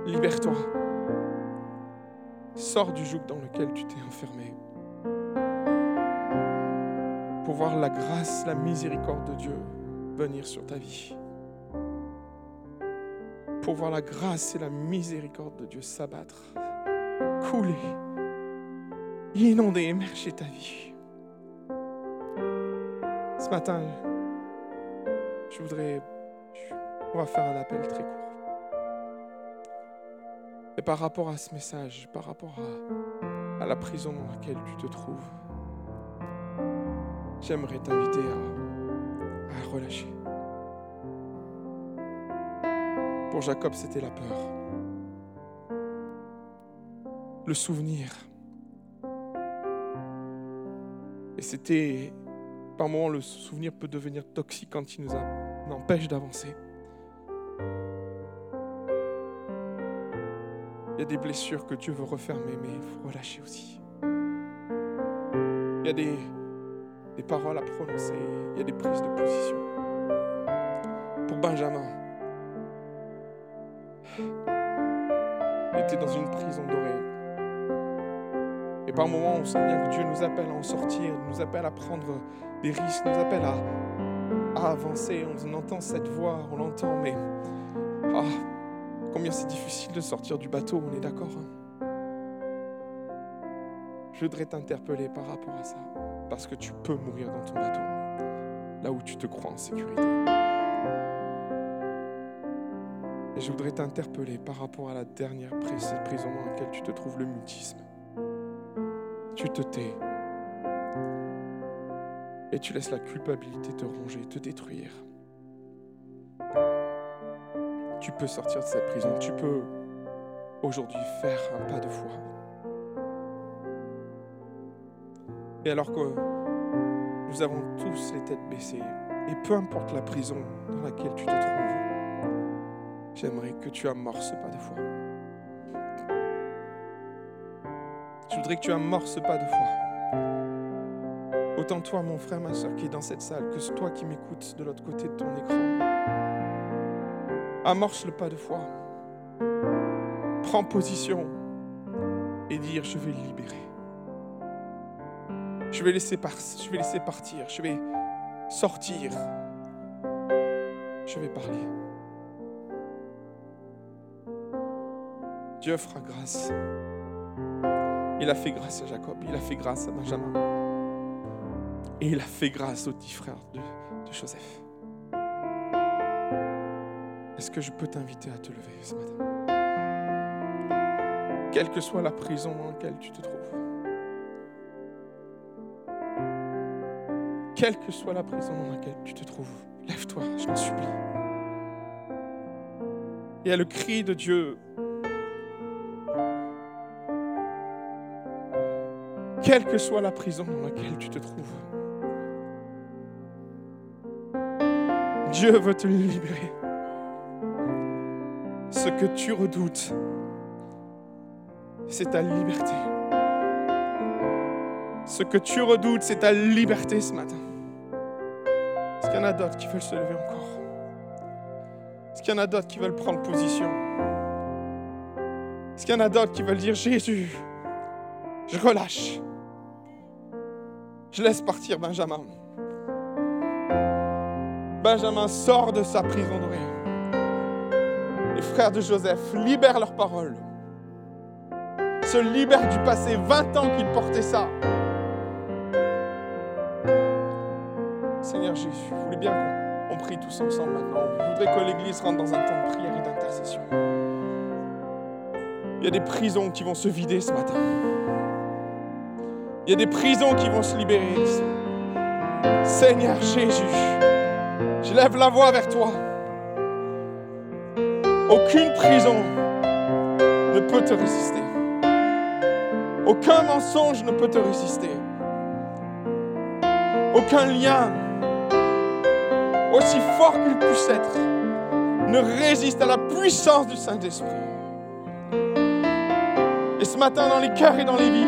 Libère-toi. Sors du joug dans lequel tu t'es enfermé. Pour voir la grâce, la miséricorde de Dieu venir sur ta vie. Pour voir la grâce et la miséricorde de Dieu s'abattre, couler, inonder, émerger ta vie. Ce matin, je voudrais, on faire un appel très court. Et par rapport à ce message, par rapport à la prison dans laquelle tu te trouves, j'aimerais t'inviter à relâcher. Pour Jacob, c'était la peur. Le souvenir Et c'était, par moments, le souvenir peut devenir toxique quand il nous empêche d'avancer. Il y a des blessures que Dieu veut refermer, mais il faut relâcher aussi. Il y a des, des paroles à prononcer, il y a des prises de position. Pour Benjamin, il était dans une prison dorée. Et par moments, on sent bien que Dieu nous appelle à en sortir, nous appelle à prendre des risques, nous appelle à, avancer. On entend cette voix, on l'entend, mais ah, combien c'est difficile de sortir du bateau, on est d'accord hein Je voudrais t'interpeller par rapport à ça, parce que tu peux mourir dans ton bateau, là où tu te crois en sécurité. Et je voudrais t'interpeller par rapport à la dernière prison dans laquelle tu te trouves, le mutisme tu te tais et tu laisses la culpabilité te ronger, te détruire. Tu peux sortir de cette prison, tu peux aujourd'hui faire un pas de foi. Et alors que nous avons tous les têtes baissées, et peu importe la prison dans laquelle tu te trouves, j'aimerais que tu amorces pas de foi. Je voudrais que tu amorces pas de foi. Autant toi, mon frère, ma soeur, qui est dans cette salle, que toi qui m'écoutes de l'autre côté de ton écran. Amorce le pas de foi. Prends position et dire je vais le libérer. Je vais laisser, partir. Je vais sortir. Je vais parler. Dieu fera grâce. Il a fait grâce à Jacob, il a fait grâce à Benjamin. Et il a fait grâce aux dix frères de, Joseph. Est-ce que je peux t'inviter à te lever ce matin? Quelle que soit la prison dans laquelle tu te trouves. Quelle que soit la prison dans laquelle tu te trouves, lève-toi, je t'en supplie. Il y a le cri de Dieu quelle que soit la prison dans laquelle tu te trouves. Dieu veut te libérer. Ce que tu redoutes, c'est ta liberté. Ce que tu redoutes, c'est ta liberté ce matin. Qu'il y en a d'autres qui veulent se lever encore? Est-ce qu'il y en a d'autres qui veulent prendre position? Est-ce qu'il y en a d'autres qui veulent dire Jésus, je relâche je laisse partir Benjamin. Benjamin sort de sa prison dorée. Les frères de Joseph libèrent leurs paroles. Se libèrent du passé, 20 ans qu'ils portaient ça. Seigneur Jésus, je voulais bien qu'on prie tous ensemble maintenant. Je voudrais que l'Église rentre dans un temps de prière et d'intercession. Il y a des prisons qui vont se vider ce matin. Il y a des prisons qui vont se libérer. Seigneur Jésus, je lève la voix vers toi. Aucune prison ne peut te résister. Aucun mensonge ne peut te résister. Aucun lien, aussi fort qu'il puisse être, ne résiste à la puissance du Saint-Esprit. Et ce matin, dans les cœurs et dans les vies,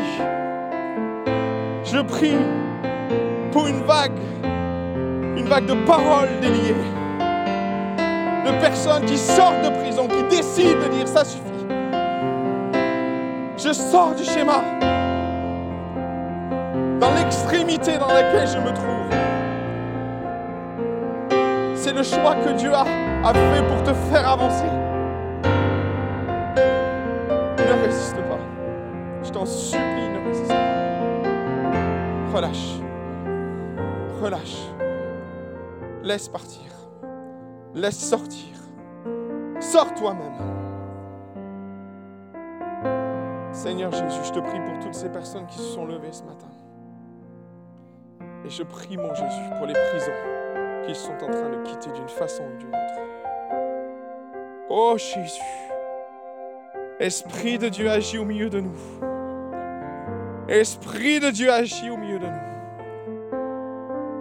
je prie pour une vague, une vague de paroles déliées, de personnes qui sortent de prison, qui décident de dire ça suffit. Je sors du schéma dans l'extrémité dans laquelle je me trouve. C'est le choix que Dieu a, fait pour te faire avancer. Ne résiste pas. Je t'en supplie, ne résiste pas. Relâche. Relâche. Laisse partir. Laisse sortir. Sors toi-même. Seigneur Jésus, je te prie pour toutes ces personnes qui se sont levées ce matin. Et je prie, mon Jésus, pour les prisons qu'ils sont en train de quitter d'une façon ou d'une autre. Oh Jésus, Esprit de Dieu agit au milieu de nous. Esprit de Dieu agit au milieu de nous.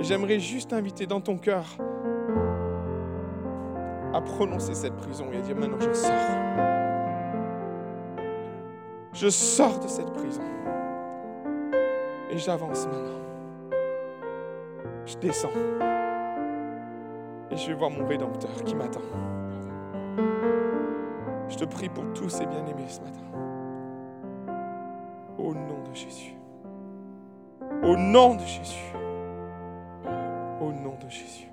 J'aimerais juste inviter dans ton cœur à prononcer cette prison et à dire maintenant je sors. Je sors de cette prison. Et j'avance maintenant. Je descends. Et je vais voir mon Rédempteur qui m'attend. Je te prie pour tous ces bien-aimés ce matin. Au nom de Jésus. Au nom de Jésus. Au nom de Jésus.